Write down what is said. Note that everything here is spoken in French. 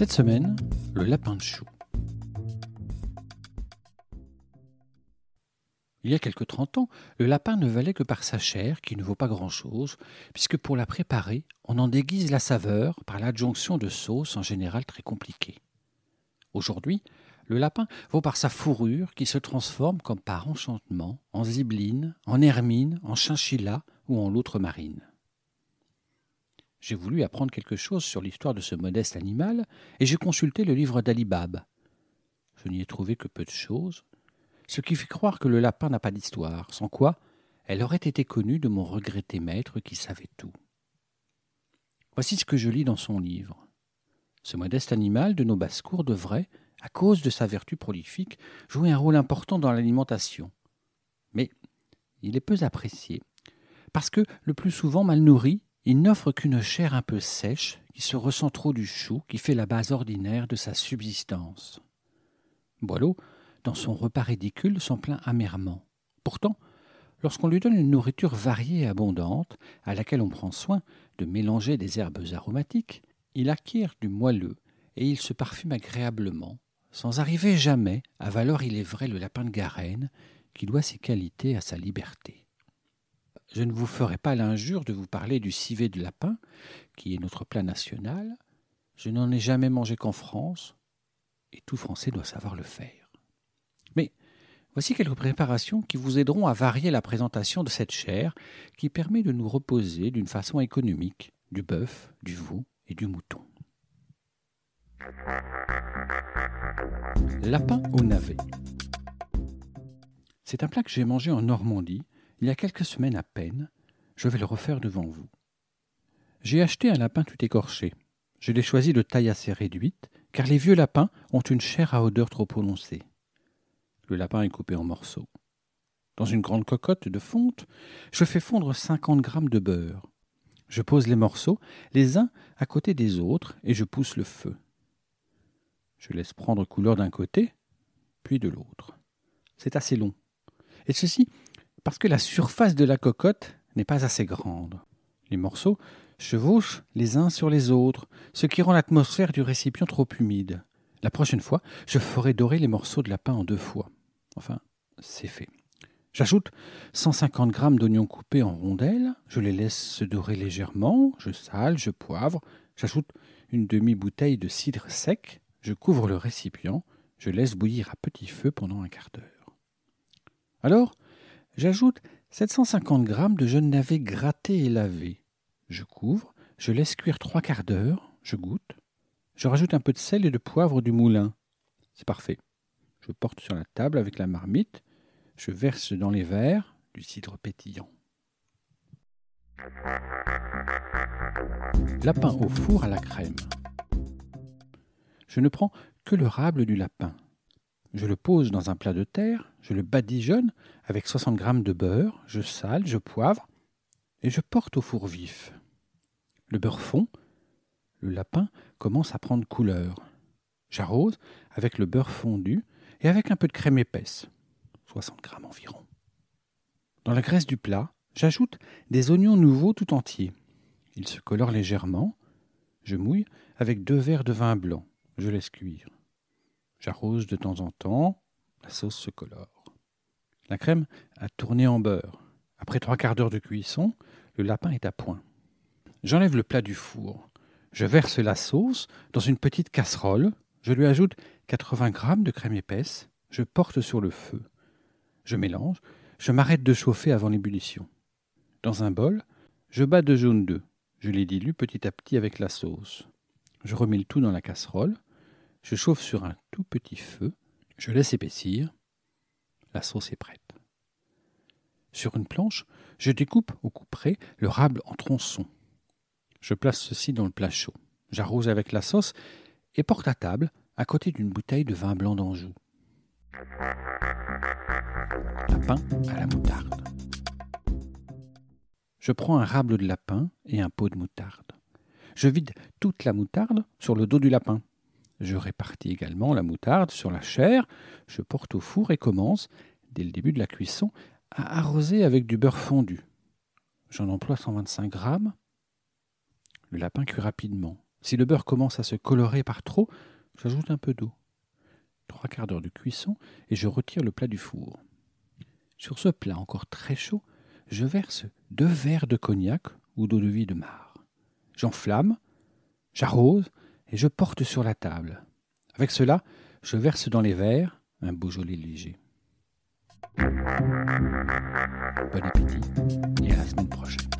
Cette semaine, le lapin de chou. Il y a quelque trente ans, le lapin ne valait que par sa chair, qui ne vaut pas grand-chose, puisque pour la préparer, on en déguise la saveur par l'adjonction de sauces en général très compliquées. Aujourd'hui, le lapin vaut par sa fourrure qui se transforme comme par enchantement en zibeline, en hermine, en chinchilla ou en loutre marine. J'ai voulu apprendre quelque chose sur l'histoire de ce modeste animal, et j'ai consulté le livre d'Alibab. Je n'y ai trouvé que peu de choses, ce qui fait croire que le lapin n'a pas d'histoire, sans quoi elle aurait été connue de mon regretté maître qui savait tout. Voici ce que je lis dans son livre. Ce modeste animal de nos basses-cours devrait, à cause de sa vertu prolifique, jouer un rôle important dans l'alimentation. Mais il est peu apprécié, parce que, le plus souvent mal nourri, il n'offre qu'une chair un peu sèche, qui se ressent trop du chou, qui fait la base ordinaire de sa subsistance. Boileau, dans son repas ridicule, s'en plaint amèrement. Pourtant, lorsqu'on lui donne une nourriture variée et abondante, à laquelle on prend soin de mélanger des herbes aromatiques, il acquiert du moelleux et il se parfume agréablement, sans arriver jamais à valoir, il est vrai, le lapin de Garenne, qui doit ses qualités à sa liberté. Je ne vous ferai pas l'injure de vous parler du civet de lapin, qui est notre plat national. Je n'en ai jamais mangé qu'en France, et tout Français doit savoir le faire. Mais voici quelques préparations qui vous aideront à varier la présentation de cette chair, qui permet de nous reposer d'une façon économique du bœuf, du veau et du mouton. Lapin au navet. C'est un plat que j'ai mangé en Normandie il y a quelques semaines à peine, je vais le refaire devant vous. J'ai acheté un lapin tout écorché. Je l'ai choisi de taille assez réduite, car les vieux lapins ont une chair à odeur trop prononcée. Le lapin est coupé en morceaux. Dans une grande cocotte de fonte, je fais fondre cinquante grammes de beurre. Je pose les morceaux, les uns à côté des autres, et je pousse le feu. Je laisse prendre couleur d'un côté, puis de l'autre. C'est assez long. Et ceci parce que la surface de la cocotte n'est pas assez grande. Les morceaux chevauchent les uns sur les autres, ce qui rend l'atmosphère du récipient trop humide. La prochaine fois, je ferai dorer les morceaux de lapin en deux fois. Enfin, c'est fait. J'ajoute 150 grammes d'oignons coupés en rondelles, je les laisse se dorer légèrement, je sale, je poivre, j'ajoute une demi-bouteille de cidre sec, je couvre le récipient, je laisse bouillir à petit feu pendant un quart d'heure. Alors, J'ajoute 750 grammes de jeunes navets grattés et lavés. Je couvre, je laisse cuire trois quarts d'heure, je goûte. Je rajoute un peu de sel et de poivre du moulin. C'est parfait. Je porte sur la table avec la marmite. Je verse dans les verres du cidre pétillant. Lapin au four à la crème. Je ne prends que le rable du lapin. Je le pose dans un plat de terre, je le badigeonne avec 60 grammes de beurre, je sale, je poivre, et je porte au four vif. Le beurre fond, le lapin commence à prendre couleur. J'arrose avec le beurre fondu et avec un peu de crème épaisse, 60 grammes environ. Dans la graisse du plat, j'ajoute des oignons nouveaux tout entiers. Ils se colorent légèrement. Je mouille avec deux verres de vin blanc. Je laisse cuire. J'arrose de temps en temps, la sauce se colore. La crème a tourné en beurre. Après trois quarts d'heure de cuisson, le lapin est à point. J'enlève le plat du four. Je verse la sauce dans une petite casserole. Je lui ajoute 80 grammes de crème épaisse. Je porte sur le feu. Je mélange. Je m'arrête de chauffer avant l'ébullition. Dans un bol, je bats deux jaunes d'œufs. Je les dilue petit à petit avec la sauce. Je remets le tout dans la casserole. Je chauffe sur un tout petit feu, je laisse épaissir, la sauce est prête. Sur une planche, je découpe au coup près le rable en tronçons. Je place ceci dans le plat chaud. J'arrose avec la sauce et porte à table à côté d'une bouteille de vin blanc d'Anjou. Lapin à la moutarde. Je prends un rable de lapin et un pot de moutarde. Je vide toute la moutarde sur le dos du lapin. Je répartis également la moutarde sur la chair, je porte au four et commence, dès le début de la cuisson, à arroser avec du beurre fondu. J'en emploie 125 grammes. Le lapin cuit rapidement. Si le beurre commence à se colorer par trop, j'ajoute un peu d'eau. Trois quarts d'heure de cuisson et je retire le plat du four. Sur ce plat encore très chaud, je verse deux verres de cognac ou d'eau de vie de marc. J'enflamme, j'arrose et je porte sur la table. Avec cela, je verse dans les verres un Beaujolais léger. Bon appétit et à la semaine prochaine.